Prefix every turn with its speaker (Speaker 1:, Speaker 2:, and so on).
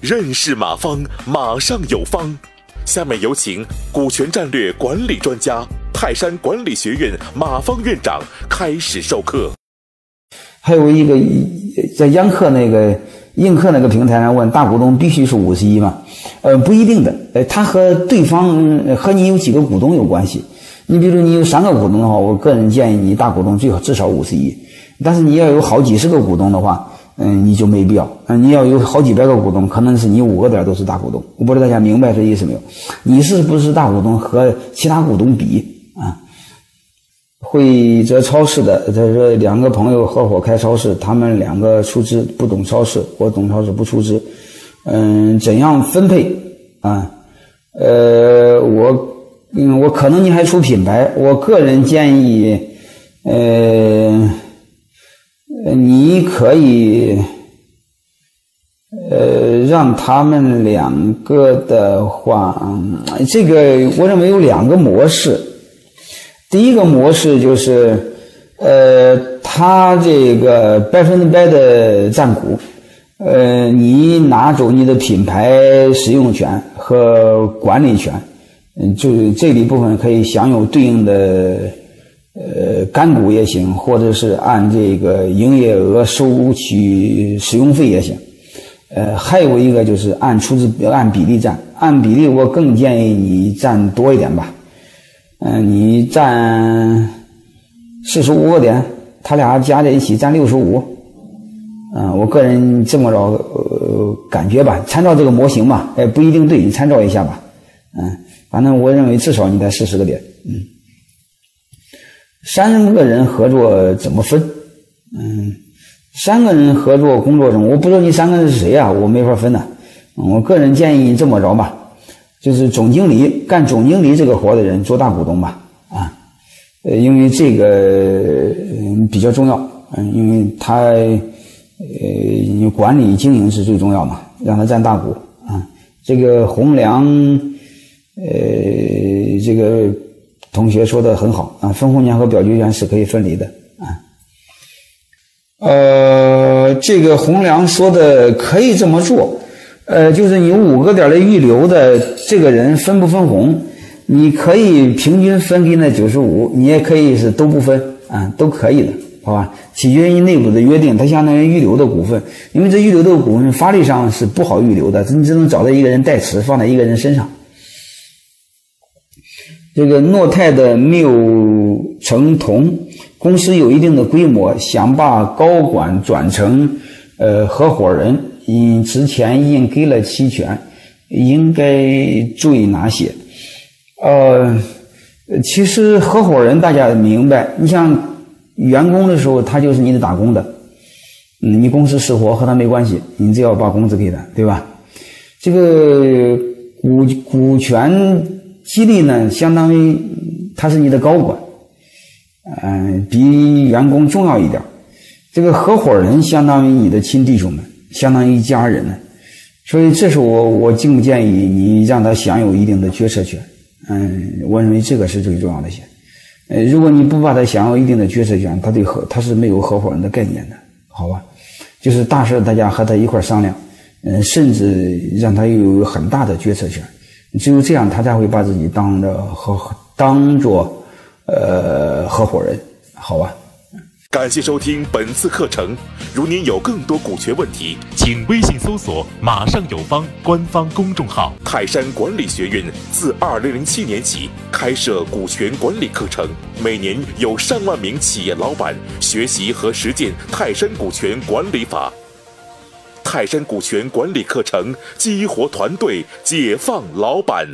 Speaker 1: 认识马方，马上有方。下面有请股权战略管理专家、泰山管理学院马方院长开始授课。
Speaker 2: 还有一个在央客那个映客那个平台上问大股东必须是五十一吗？呃，不一定的，呃，他和对方和你有几个股东有关系。你比如你有三个股东的话，我个人建议你大股东最好至少五十一。但是你要有好几十个股东的话。嗯，你就没必要。嗯，你要有好几百个股东，可能是你五个点都是大股东。我不知道大家明白这意思没有？你是不是大股东和其他股东比啊？会这超市的，他说两个朋友合伙开超市，他们两个出资不懂超市，我懂超市不出资。嗯，怎样分配啊？呃，我嗯，我可能你还出品牌，我个人建议，呃。你可以，呃，让他们两个的话，这个我认为有两个模式。第一个模式就是，呃，他这个百分之百的占股，呃，你拿走你的品牌使用权和管理权，嗯，就是这一部分可以享有对应的。呃，干股也行，或者是按这个营业额收取使用费也行。呃，还有一个就是按出资按比例占，按比例我更建议你占多一点吧。嗯，你占四十五个点，他俩加在一起占六十五。嗯，我个人这么着呃感觉吧，参照这个模型吧，哎，不一定对，你参照一下吧。嗯，反正我认为至少你得四十个点。嗯。三个人合作怎么分？嗯，三个人合作工作中，我不知道你三个人是谁啊，我没法分呢。我个人建议这么着吧，就是总经理干总经理这个活的人做大股东吧，啊，呃，因为这个比较重要，嗯，因为他呃管理经营是最重要嘛，让他占大股啊。这个洪良，呃，这个。同学说的很好啊，分红权和表决权是可以分离的啊。呃，这个洪良说的可以这么做，呃，就是你五个点的预留的这个人分不分红，你可以平均分给那九十五，你也可以是都不分啊，都可以的，好吧？取决于内部的约定，它相当于预留的股份，因为这预留的股份法律上是不好预留的，你只能找到一个人代持，放在一个人身上。这个诺泰的缪成同公司有一定的规模，想把高管转成呃合伙人，嗯之前已经给了期权，应该注意哪些？呃，其实合伙人大家明白，你像员工的时候，他就是你的打工的，嗯，你公司死活和他没关系，你只要把工资给他，对吧？这个股股权。激励呢，相当于他是你的高管，嗯，比员工重要一点。这个合伙人相当于你的亲弟兄们，相当于家人呢。所以，这是我我建不建议你让他享有一定的决策权。嗯，我认为这个是最重要的些。呃，如果你不把他享有一定的决策权，他对合他是没有合伙人的概念的，好吧？就是大事大家和他一块商量，嗯，甚至让他有很大的决策权。只有这样，他才会把自己当着合当做呃合伙人，好吧？
Speaker 1: 感谢收听本次课程。如您有更多股权问题，请微信搜索“马上有方”官方公众号。泰山管理学院自二零零七年起开设股权管理课程，每年有上万名企业老板学习和实践泰山股权管理法。泰山股权管理课程，激活团队，解放老板。